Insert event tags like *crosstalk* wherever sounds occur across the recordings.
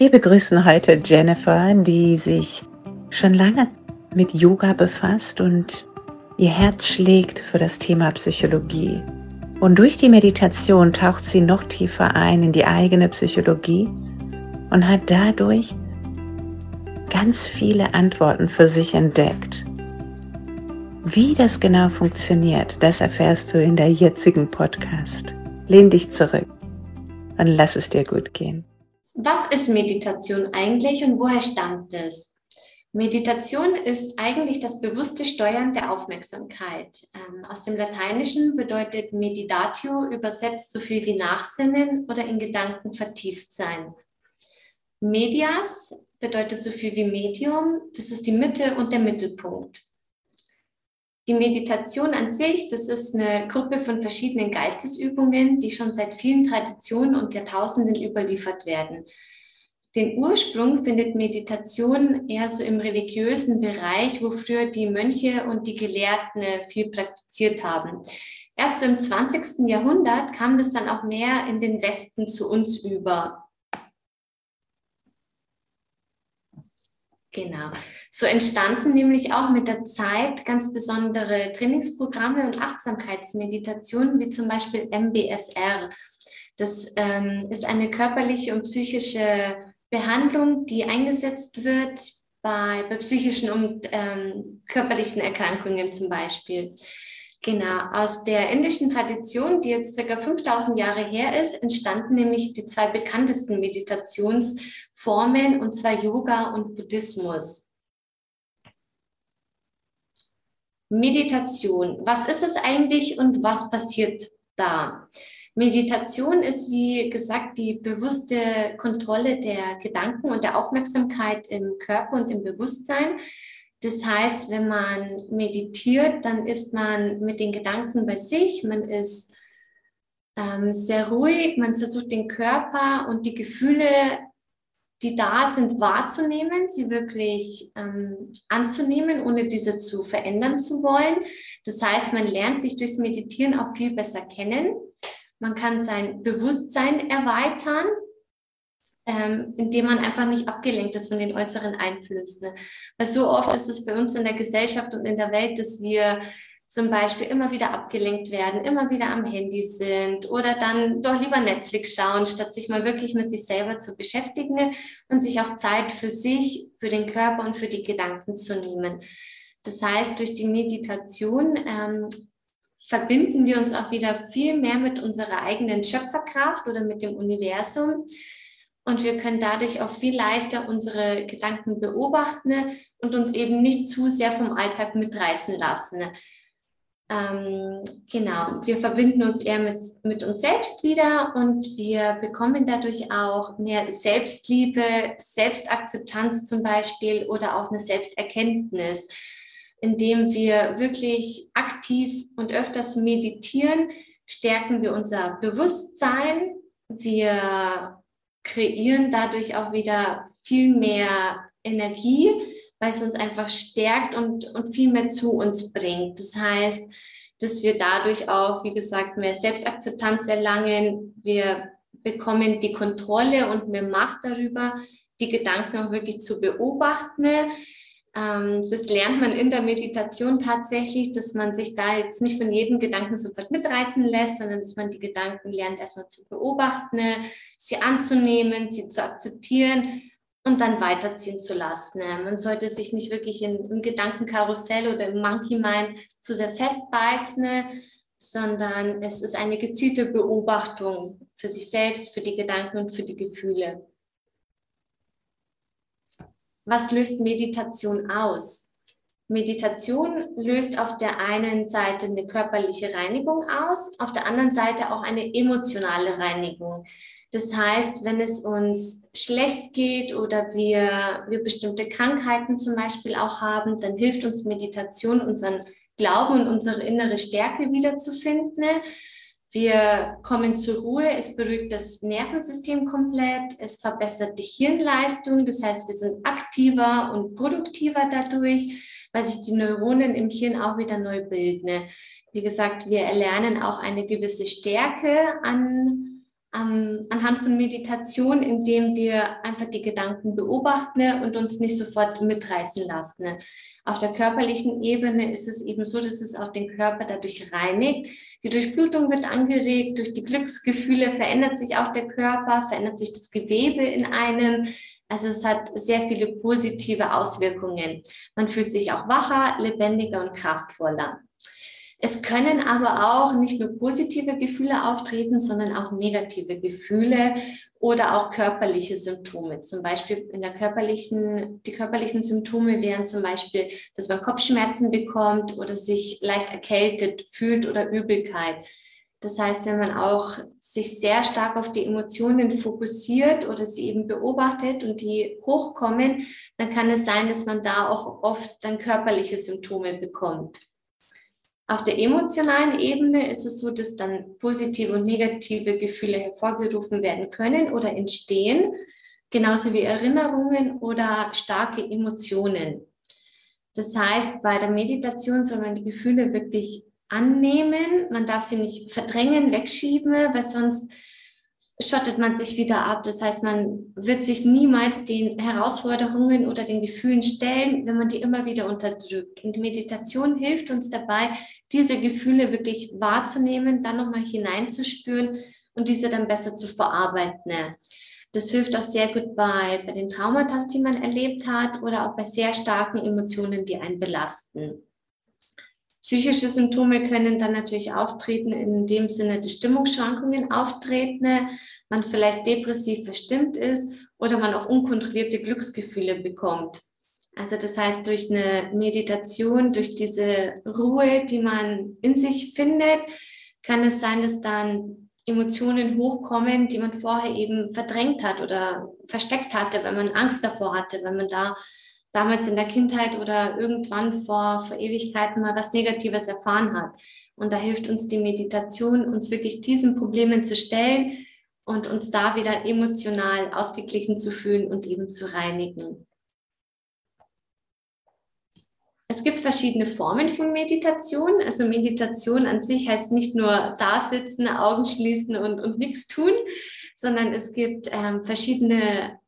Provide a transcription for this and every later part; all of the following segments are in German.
Wir begrüßen heute Jennifer, die sich schon lange mit Yoga befasst und ihr Herz schlägt für das Thema Psychologie. Und durch die Meditation taucht sie noch tiefer ein in die eigene Psychologie und hat dadurch ganz viele Antworten für sich entdeckt. Wie das genau funktioniert, das erfährst du in der jetzigen Podcast. Lehn dich zurück und lass es dir gut gehen. Was ist Meditation eigentlich und woher stammt es? Meditation ist eigentlich das bewusste Steuern der Aufmerksamkeit. Ähm, aus dem Lateinischen bedeutet meditatio übersetzt so viel wie Nachsinnen oder in Gedanken vertieft sein. Medias bedeutet so viel wie Medium, das ist die Mitte und der Mittelpunkt. Die Meditation an sich, das ist eine Gruppe von verschiedenen Geistesübungen, die schon seit vielen Traditionen und Jahrtausenden überliefert werden. Den Ursprung findet Meditation eher so im religiösen Bereich, wo früher die Mönche und die Gelehrten viel praktiziert haben. Erst im 20. Jahrhundert kam das dann auch mehr in den Westen zu uns über. Genau. So entstanden nämlich auch mit der Zeit ganz besondere Trainingsprogramme und Achtsamkeitsmeditationen, wie zum Beispiel MBSR. Das ähm, ist eine körperliche und psychische Behandlung, die eingesetzt wird bei, bei psychischen und ähm, körperlichen Erkrankungen zum Beispiel. Genau, aus der indischen Tradition, die jetzt circa 5000 Jahre her ist, entstanden nämlich die zwei bekanntesten Meditationsformen, und zwar Yoga und Buddhismus. Meditation, was ist es eigentlich und was passiert da? Meditation ist, wie gesagt, die bewusste Kontrolle der Gedanken und der Aufmerksamkeit im Körper und im Bewusstsein. Das heißt, wenn man meditiert, dann ist man mit den Gedanken bei sich, man ist ähm, sehr ruhig, man versucht den Körper und die Gefühle, die da sind, wahrzunehmen, sie wirklich ähm, anzunehmen, ohne diese zu verändern zu wollen. Das heißt, man lernt sich durchs Meditieren auch viel besser kennen. Man kann sein Bewusstsein erweitern ähm, indem man einfach nicht abgelenkt ist von den äußeren Einflüssen. Weil so oft ist es bei uns in der Gesellschaft und in der Welt, dass wir zum Beispiel immer wieder abgelenkt werden, immer wieder am Handy sind oder dann doch lieber Netflix schauen, statt sich mal wirklich mit sich selber zu beschäftigen und sich auch Zeit für sich, für den Körper und für die Gedanken zu nehmen. Das heißt, durch die Meditation ähm, verbinden wir uns auch wieder viel mehr mit unserer eigenen Schöpferkraft oder mit dem Universum und wir können dadurch auch viel leichter unsere Gedanken beobachten und uns eben nicht zu sehr vom Alltag mitreißen lassen. Ähm, genau, wir verbinden uns eher mit, mit uns selbst wieder und wir bekommen dadurch auch mehr Selbstliebe, Selbstakzeptanz zum Beispiel oder auch eine Selbsterkenntnis, indem wir wirklich aktiv und öfters meditieren, stärken wir unser Bewusstsein, wir kreieren dadurch auch wieder viel mehr Energie, weil es uns einfach stärkt und, und viel mehr zu uns bringt. Das heißt, dass wir dadurch auch, wie gesagt, mehr Selbstakzeptanz erlangen. Wir bekommen die Kontrolle und mehr Macht darüber, die Gedanken auch wirklich zu beobachten ähm, das lernt man in der Meditation tatsächlich, dass man sich da jetzt nicht von jedem Gedanken sofort mitreißen lässt, sondern dass man die Gedanken lernt, erstmal zu beobachten, sie anzunehmen, sie zu akzeptieren und dann weiterziehen zu lassen. Man sollte sich nicht wirklich in, im Gedankenkarussell oder im Monkey Mind zu sehr festbeißen, sondern es ist eine gezielte Beobachtung für sich selbst, für die Gedanken und für die Gefühle. Was löst Meditation aus? Meditation löst auf der einen Seite eine körperliche Reinigung aus, auf der anderen Seite auch eine emotionale Reinigung. Das heißt, wenn es uns schlecht geht oder wir, wir bestimmte Krankheiten zum Beispiel auch haben, dann hilft uns Meditation, unseren Glauben und unsere innere Stärke wiederzufinden. Wir kommen zur Ruhe, es beruhigt das Nervensystem komplett, es verbessert die Hirnleistung, das heißt, wir sind aktiver und produktiver dadurch, weil sich die Neuronen im Hirn auch wieder neu bilden. Wie gesagt, wir erlernen auch eine gewisse Stärke an, ähm, anhand von Meditation, indem wir einfach die Gedanken beobachten und uns nicht sofort mitreißen lassen. Auf der körperlichen Ebene ist es eben so, dass es auch den Körper dadurch reinigt. Die Durchblutung wird angeregt, durch die Glücksgefühle verändert sich auch der Körper, verändert sich das Gewebe in einem. Also es hat sehr viele positive Auswirkungen. Man fühlt sich auch wacher, lebendiger und kraftvoller. Es können aber auch nicht nur positive Gefühle auftreten, sondern auch negative Gefühle oder auch körperliche Symptome. Zum Beispiel in der körperlichen, die körperlichen Symptome wären zum Beispiel, dass man Kopfschmerzen bekommt oder sich leicht erkältet fühlt oder Übelkeit. Das heißt, wenn man auch sich sehr stark auf die Emotionen fokussiert oder sie eben beobachtet und die hochkommen, dann kann es sein, dass man da auch oft dann körperliche Symptome bekommt. Auf der emotionalen Ebene ist es so, dass dann positive und negative Gefühle hervorgerufen werden können oder entstehen, genauso wie Erinnerungen oder starke Emotionen. Das heißt, bei der Meditation soll man die Gefühle wirklich annehmen. Man darf sie nicht verdrängen, wegschieben, weil sonst schottet man sich wieder ab. Das heißt, man wird sich niemals den Herausforderungen oder den Gefühlen stellen, wenn man die immer wieder unterdrückt. Und Meditation hilft uns dabei, diese Gefühle wirklich wahrzunehmen, dann nochmal hineinzuspüren und diese dann besser zu verarbeiten. Das hilft auch sehr gut bei, bei den Traumata, die man erlebt hat oder auch bei sehr starken Emotionen, die einen belasten. Psychische Symptome können dann natürlich auftreten, in dem Sinne, dass Stimmungsschwankungen auftreten, man vielleicht depressiv verstimmt ist oder man auch unkontrollierte Glücksgefühle bekommt. Also das heißt, durch eine Meditation, durch diese Ruhe, die man in sich findet, kann es sein, dass dann Emotionen hochkommen, die man vorher eben verdrängt hat oder versteckt hatte, weil man Angst davor hatte, weil man da damals in der Kindheit oder irgendwann vor, vor Ewigkeiten mal was Negatives erfahren hat. Und da hilft uns die Meditation, uns wirklich diesen Problemen zu stellen und uns da wieder emotional ausgeglichen zu fühlen und eben zu reinigen. Es gibt verschiedene Formen von Meditation. Also Meditation an sich heißt nicht nur da sitzen, Augen schließen und, und nichts tun, sondern es gibt ähm, verschiedene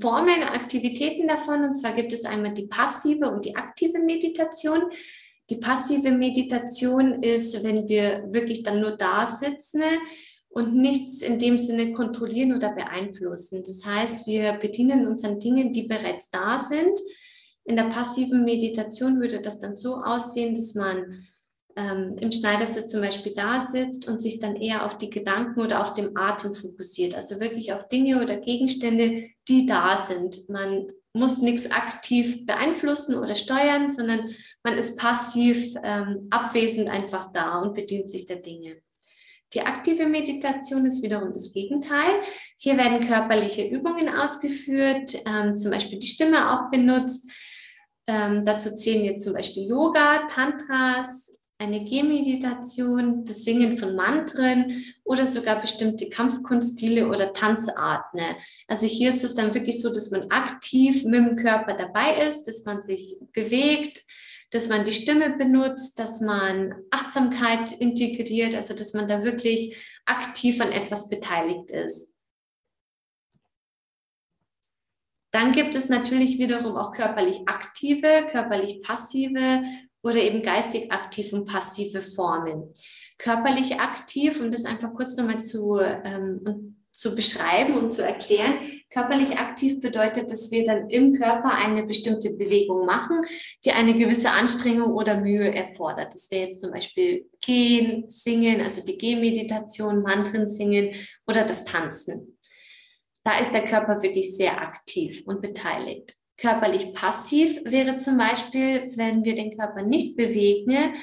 Formen, Aktivitäten davon. Und zwar gibt es einmal die passive und die aktive Meditation. Die passive Meditation ist, wenn wir wirklich dann nur da sitzen und nichts in dem Sinne kontrollieren oder beeinflussen. Das heißt, wir bedienen uns an Dingen, die bereits da sind. In der passiven Meditation würde das dann so aussehen, dass man ähm, im Schneidersitz zum Beispiel da sitzt und sich dann eher auf die Gedanken oder auf den Atem fokussiert. Also wirklich auf Dinge oder Gegenstände, die da sind. Man muss nichts aktiv beeinflussen oder steuern, sondern man ist passiv ähm, abwesend einfach da und bedient sich der Dinge. Die aktive Meditation ist wiederum das Gegenteil. Hier werden körperliche Übungen ausgeführt, ähm, zum Beispiel die Stimme auch benutzt. Ähm, dazu zählen jetzt zum Beispiel Yoga, Tantras, eine Gehmeditation, das Singen von Mantren oder sogar bestimmte Kampfkunststile oder Tanzarten. Also hier ist es dann wirklich so, dass man aktiv mit dem Körper dabei ist, dass man sich bewegt, dass man die Stimme benutzt, dass man Achtsamkeit integriert, also dass man da wirklich aktiv an etwas beteiligt ist. Dann gibt es natürlich wiederum auch körperlich aktive, körperlich passive oder eben geistig aktiv und passive Formen. Körperlich aktiv, um das einfach kurz nochmal zu, ähm, zu beschreiben und zu erklären. Körperlich aktiv bedeutet, dass wir dann im Körper eine bestimmte Bewegung machen, die eine gewisse Anstrengung oder Mühe erfordert. Das wäre jetzt zum Beispiel Gehen, Singen, also die Gehmeditation, Mantren singen oder das Tanzen. Da ist der Körper wirklich sehr aktiv und beteiligt. Körperlich passiv wäre zum Beispiel, wenn wir den Körper nicht bewegen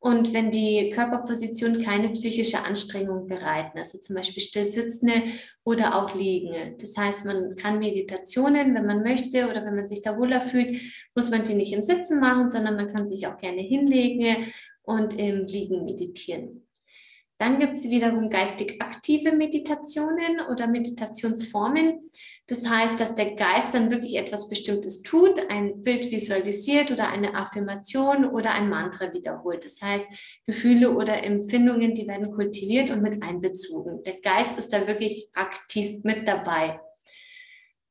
und wenn die Körperposition keine psychische Anstrengung bereiten, also zum Beispiel still sitzende oder auch liegende. Das heißt, man kann Meditationen, wenn man möchte oder wenn man sich da wohler fühlt, muss man die nicht im Sitzen machen, sondern man kann sich auch gerne hinlegen und im Liegen meditieren. Dann gibt es wiederum geistig aktive Meditationen oder Meditationsformen. Das heißt, dass der Geist dann wirklich etwas Bestimmtes tut, ein Bild visualisiert oder eine Affirmation oder ein Mantra wiederholt. Das heißt, Gefühle oder Empfindungen, die werden kultiviert und mit einbezogen. Der Geist ist da wirklich aktiv mit dabei.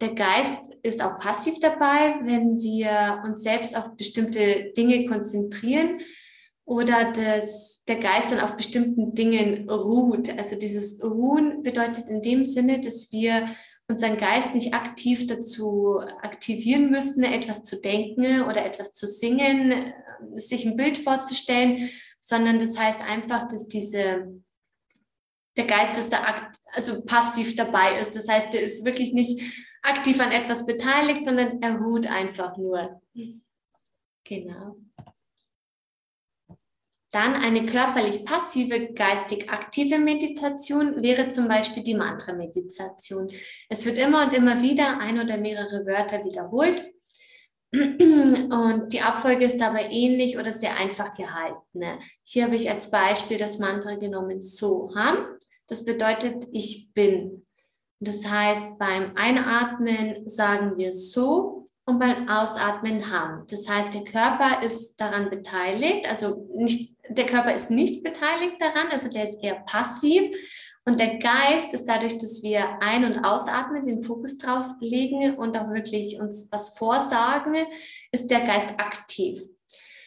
Der Geist ist auch passiv dabei, wenn wir uns selbst auf bestimmte Dinge konzentrieren oder dass der Geist dann auf bestimmten Dingen ruht. Also dieses Ruhen bedeutet in dem Sinne, dass wir unseren Geist nicht aktiv dazu aktivieren müssen, etwas zu denken oder etwas zu singen, sich ein Bild vorzustellen, sondern das heißt einfach, dass diese, der Geist ist da also passiv dabei ist. Das heißt, er ist wirklich nicht aktiv an etwas beteiligt, sondern er ruht einfach nur. Genau. Dann eine körperlich passive, geistig aktive Meditation wäre zum Beispiel die Mantra-Meditation. Es wird immer und immer wieder ein oder mehrere Wörter wiederholt. Und die Abfolge ist dabei ähnlich oder sehr einfach gehalten. Hier habe ich als Beispiel das Mantra genommen Soham. Das bedeutet, ich bin. Das heißt, beim Einatmen sagen wir so und beim Ausatmen Ham. Das heißt, der Körper ist daran beteiligt, also nicht der Körper ist nicht beteiligt daran, also der ist eher passiv. Und der Geist ist dadurch, dass wir ein- und ausatmen, den Fokus drauf legen und auch wirklich uns was vorsagen, ist der Geist aktiv.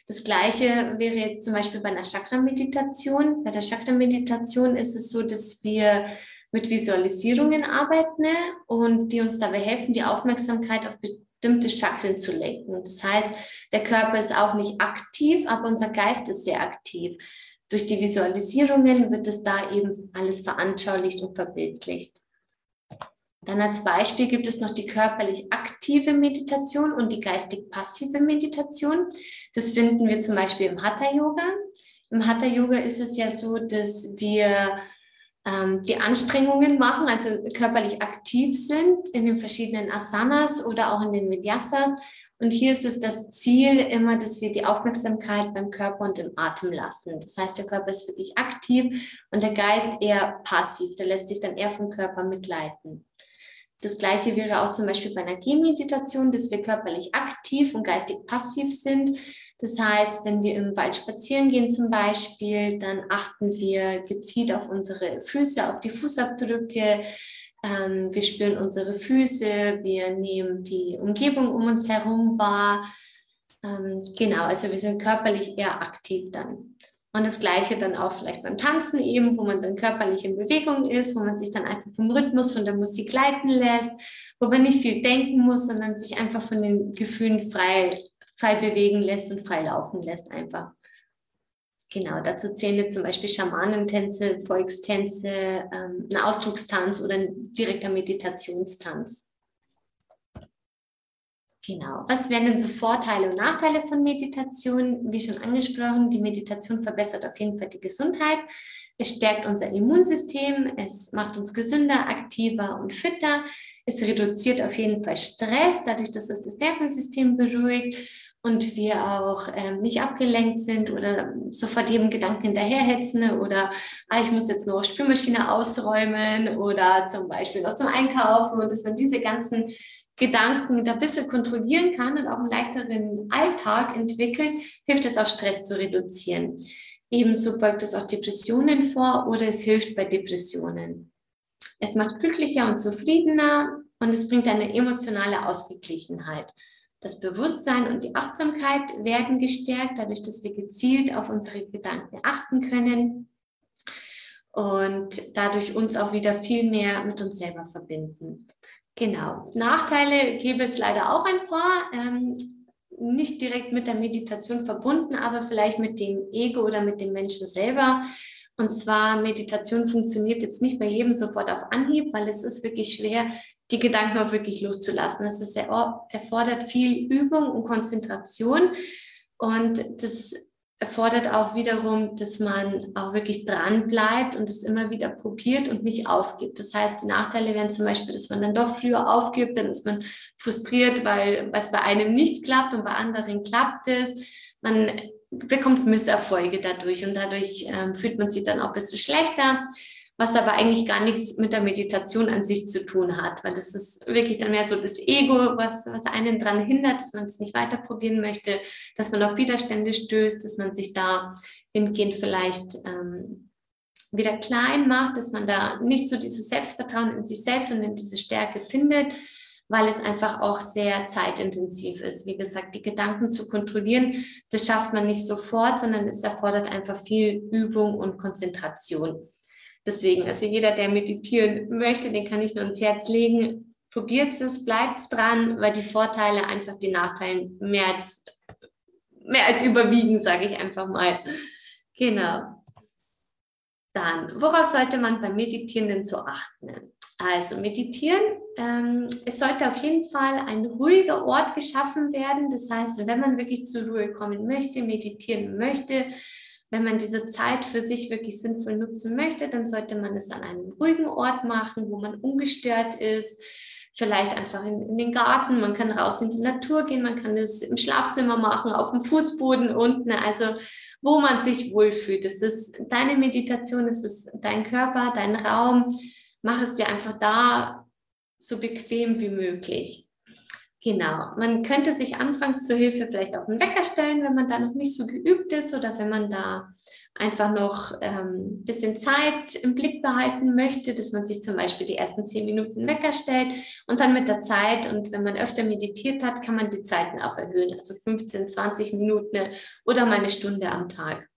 Das gleiche wäre jetzt zum Beispiel bei einer Chakra-Meditation. Bei der Chakra-Meditation ist es so, dass wir mit Visualisierungen arbeiten und die uns dabei helfen, die Aufmerksamkeit auf bestimmte Chakren zu lenken. Das heißt, der Körper ist auch nicht aktiv, aber unser Geist ist sehr aktiv. Durch die Visualisierungen wird es da eben alles veranschaulicht und verbildlicht. Dann als Beispiel gibt es noch die körperlich aktive Meditation und die geistig passive Meditation. Das finden wir zum Beispiel im Hatha Yoga. Im Hatha Yoga ist es ja so, dass wir ähm, die Anstrengungen machen, also körperlich aktiv sind in den verschiedenen Asanas oder auch in den Vinyasas. Und hier ist es das Ziel immer, dass wir die Aufmerksamkeit beim Körper und im Atem lassen. Das heißt, der Körper ist wirklich aktiv und der Geist eher passiv. Der lässt sich dann eher vom Körper mitleiten. Das gleiche wäre auch zum Beispiel bei einer Gehmeditation, dass wir körperlich aktiv und geistig passiv sind. Das heißt, wenn wir im Wald spazieren gehen zum Beispiel, dann achten wir gezielt auf unsere Füße, auf die Fußabdrücke. Ähm, wir spüren unsere Füße, wir nehmen die Umgebung um uns herum wahr. Ähm, genau, also wir sind körperlich eher aktiv dann. Und das Gleiche dann auch vielleicht beim Tanzen eben, wo man dann körperlich in Bewegung ist, wo man sich dann einfach vom Rhythmus, von der Musik leiten lässt, wo man nicht viel denken muss, sondern sich einfach von den Gefühlen frei frei bewegen lässt und frei laufen lässt einfach. Genau, dazu zählen zum Beispiel Schamanentänze, Volkstänze, ähm, ein Ausdruckstanz oder ein direkter Meditationstanz. Genau. Was wären denn so Vorteile und Nachteile von Meditation? Wie schon angesprochen, die Meditation verbessert auf jeden Fall die Gesundheit. Es stärkt unser Immunsystem, es macht uns gesünder, aktiver und fitter. Es reduziert auf jeden Fall Stress, dadurch, dass es das Nervensystem beruhigt und wir auch ähm, nicht abgelenkt sind oder sofort jedem Gedanken hinterherhetzen oder ah, ich muss jetzt noch Spülmaschine ausräumen oder zum Beispiel noch zum Einkaufen und dass man diese ganzen Gedanken da ein bisschen kontrollieren kann und auch einen leichteren Alltag entwickelt, hilft es auch Stress zu reduzieren. Ebenso beugt es auch Depressionen vor oder es hilft bei Depressionen. Es macht glücklicher und zufriedener und es bringt eine emotionale Ausgeglichenheit. Das Bewusstsein und die Achtsamkeit werden gestärkt, dadurch, dass wir gezielt auf unsere Gedanken achten können und dadurch uns auch wieder viel mehr mit uns selber verbinden. Genau. Nachteile gäbe es leider auch ein paar. Ähm, nicht direkt mit der Meditation verbunden, aber vielleicht mit dem Ego oder mit dem Menschen selber. Und zwar, Meditation funktioniert jetzt nicht bei jedem sofort auf Anhieb, weil es ist wirklich schwer, die Gedanken auch wirklich loszulassen. Das ist, erfordert viel Übung und Konzentration und das erfordert auch wiederum, dass man auch wirklich dran bleibt und es immer wieder probiert und nicht aufgibt. Das heißt, die Nachteile wären zum Beispiel, dass man dann doch früher aufgibt, dann ist man frustriert, weil was bei einem nicht klappt und bei anderen klappt es. Man bekommt Misserfolge dadurch und dadurch ähm, fühlt man sich dann auch ein bisschen schlechter. Was aber eigentlich gar nichts mit der Meditation an sich zu tun hat, weil das ist wirklich dann mehr so das Ego, was, was einen daran hindert, dass man es nicht weiter probieren möchte, dass man auf Widerstände stößt, dass man sich da hingehend vielleicht ähm, wieder klein macht, dass man da nicht so dieses Selbstvertrauen in sich selbst und in diese Stärke findet, weil es einfach auch sehr zeitintensiv ist. Wie gesagt, die Gedanken zu kontrollieren, das schafft man nicht sofort, sondern es erfordert einfach viel Übung und Konzentration. Deswegen, also jeder, der meditieren möchte, den kann ich nur ins Herz legen. Probiert es, bleibt dran, weil die Vorteile einfach den Nachteilen mehr als, mehr als überwiegen, sage ich einfach mal. Genau. Dann, worauf sollte man beim Meditieren denn so achten? Also meditieren, ähm, es sollte auf jeden Fall ein ruhiger Ort geschaffen werden. Das heißt, wenn man wirklich zur Ruhe kommen möchte, meditieren möchte, wenn man diese Zeit für sich wirklich sinnvoll nutzen möchte, dann sollte man es an einem ruhigen Ort machen, wo man ungestört ist. Vielleicht einfach in, in, den Garten, man kann raus in die Natur gehen, man kann es im Schlafzimmer machen, auf dem Fußboden unten, also wo man sich wohlfühlt. Es ist deine Meditation, es ist dein Körper, dein Raum. Mach es dir einfach da so bequem wie möglich. Genau, man könnte sich anfangs zur Hilfe vielleicht auch einen Wecker stellen, wenn man da noch nicht so geübt ist oder wenn man da einfach noch ein ähm, bisschen Zeit im Blick behalten möchte, dass man sich zum Beispiel die ersten zehn Minuten Wecker stellt und dann mit der Zeit und wenn man öfter meditiert hat, kann man die Zeiten auch erhöhen, also 15, 20 Minuten oder mal eine Stunde am Tag.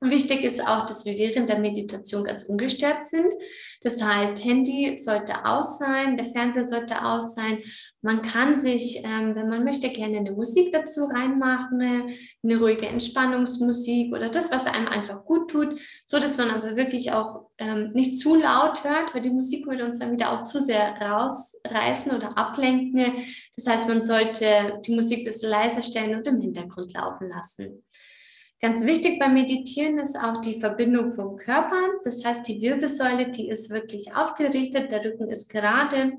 Wichtig ist auch, dass wir während der Meditation ganz ungestört sind. Das heißt, Handy sollte aus sein, der Fernseher sollte aus sein. Man kann sich, ähm, wenn man möchte, gerne eine Musik dazu reinmachen, eine ruhige Entspannungsmusik oder das, was einem einfach gut tut, so dass man aber wirklich auch ähm, nicht zu laut hört, weil die Musik würde uns dann wieder auch zu sehr rausreißen oder ablenken. Das heißt, man sollte die Musik ein bisschen leiser stellen und im Hintergrund laufen lassen. Ganz wichtig beim Meditieren ist auch die Verbindung vom Körper. Das heißt, die Wirbelsäule, die ist wirklich aufgerichtet, der Rücken ist gerade,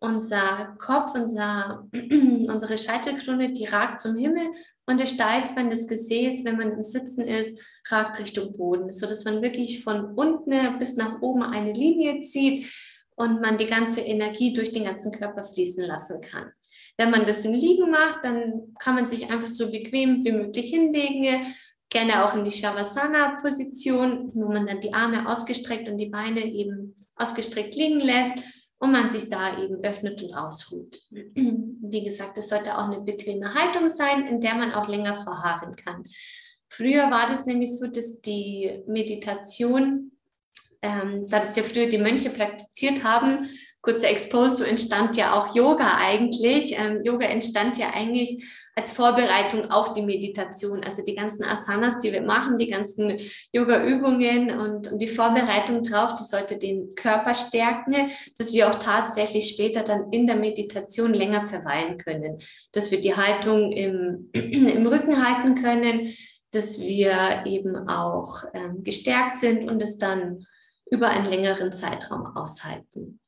unser Kopf, unser, *clears throat* unsere Scheitelkrone, die ragt zum Himmel und das Steißbein, das Gesäß, wenn man im Sitzen ist, ragt Richtung Boden, sodass man wirklich von unten bis nach oben eine Linie zieht und man die ganze Energie durch den ganzen Körper fließen lassen kann. Wenn man das im Liegen macht, dann kann man sich einfach so bequem wie möglich hinlegen, gerne auch in die Shavasana-Position, wo man dann die Arme ausgestreckt und die Beine eben ausgestreckt liegen lässt und man sich da eben öffnet und ausruht. Wie gesagt, es sollte auch eine bequeme Haltung sein, in der man auch länger verharren kann. Früher war das nämlich so, dass die Meditation, ähm, da das ja früher die Mönche praktiziert haben, kurzer Expose, so entstand ja auch Yoga eigentlich. Ähm, Yoga entstand ja eigentlich als Vorbereitung auf die Meditation. Also die ganzen Asanas, die wir machen, die ganzen Yoga-Übungen und, und, die Vorbereitung drauf, die sollte den Körper stärken, dass wir auch tatsächlich später dann in der Meditation länger verweilen können, dass wir die Haltung im, *clears throat* im Rücken halten können, dass wir eben auch ähm, gestärkt sind und es dann über einen längeren Zeitraum aushalten.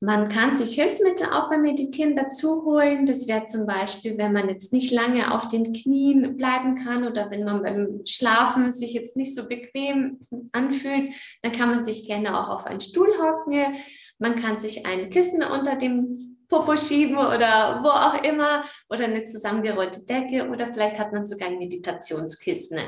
Man kann sich Hilfsmittel auch beim Meditieren dazu holen. Das wäre zum Beispiel, wenn man jetzt nicht lange auf den Knien bleiben kann oder wenn man beim Schlafen sich jetzt nicht so bequem anfühlt, dann kann man sich gerne auch auf einen Stuhl hocken. Man kann sich ein Kissen unter dem Popo schieben oder wo auch immer oder eine zusammengerollte Decke oder vielleicht hat man sogar ein Meditationskissen.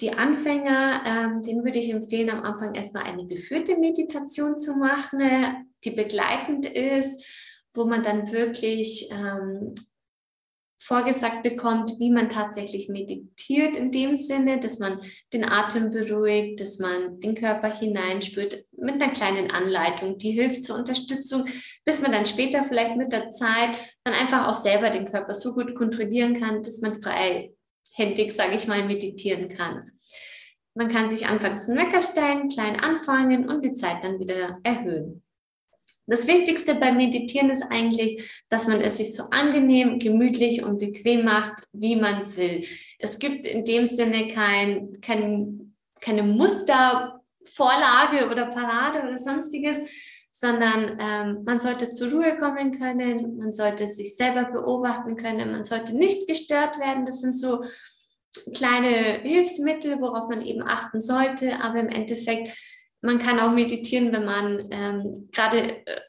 Die Anfänger, ähm, denen würde ich empfehlen, am Anfang erstmal eine geführte Meditation zu machen die begleitend ist, wo man dann wirklich ähm, vorgesagt bekommt, wie man tatsächlich meditiert in dem Sinne, dass man den Atem beruhigt, dass man den Körper hineinspürt mit einer kleinen Anleitung, die hilft zur Unterstützung, bis man dann später vielleicht mit der Zeit dann einfach auch selber den Körper so gut kontrollieren kann, dass man freihändig, sage ich mal, meditieren kann. Man kann sich anfangs einen Wecker stellen, klein anfangen und die Zeit dann wieder erhöhen. Das Wichtigste beim Meditieren ist eigentlich, dass man es sich so angenehm, gemütlich und bequem macht, wie man will. Es gibt in dem Sinne kein, kein, keine Mustervorlage oder Parade oder sonstiges, sondern ähm, man sollte zur Ruhe kommen können, man sollte sich selber beobachten können, man sollte nicht gestört werden. Das sind so kleine Hilfsmittel, worauf man eben achten sollte, aber im Endeffekt Man kann auch meditieren, wenn man ähm, gerade äh,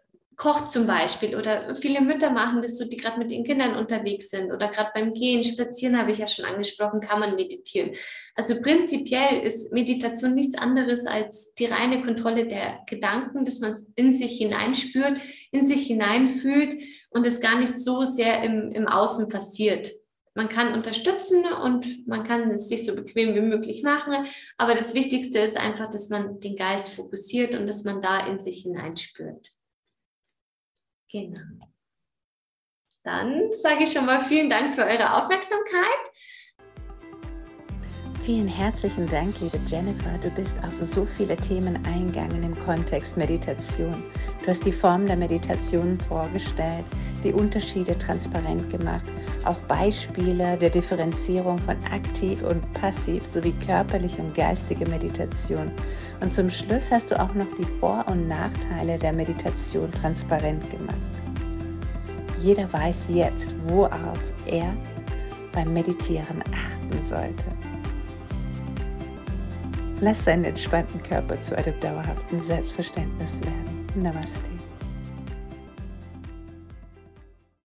kocht zum Beispiel oder viele Mütter machen das so, die gerade mit den Kindern unterwegs sind oder gerade beim Gehen, Spazieren habe ich ja schon angesprochen, kann man meditieren. Also prinzipiell ist Meditation nichts anderes als die reine Kontrolle der Gedanken, dass man in sich hineinspürt, in sich hineinfühlt und es gar nicht so sehr im, im Außen passiert. Man kann unterstützen und man kann es sich so bequem wie möglich machen, aber das Wichtigste ist einfach, dass man den Geist fokussiert und dass man da in sich hineinspürt. Genau. Dann sage ich schon mal vielen Dank für eure Aufmerksamkeit. Vielen herzlichen Dank, liebe Jennifer. Du bist auf so viele Themen eingegangen im Kontext Meditation. Du hast die Form der Meditation vorgestellt, die Unterschiede transparent gemacht, auch Beispiele der Differenzierung von aktiv und passiv sowie körperliche und geistige Meditation. Und zum Schluss hast du auch noch die Vor- und Nachteile der Meditation transparent gemacht. Jeder weiß jetzt, worauf er beim Meditieren achten sollte. Lass seinen entspannten Körper zu einem dauerhaften Selbstverständnis werden. Namaste.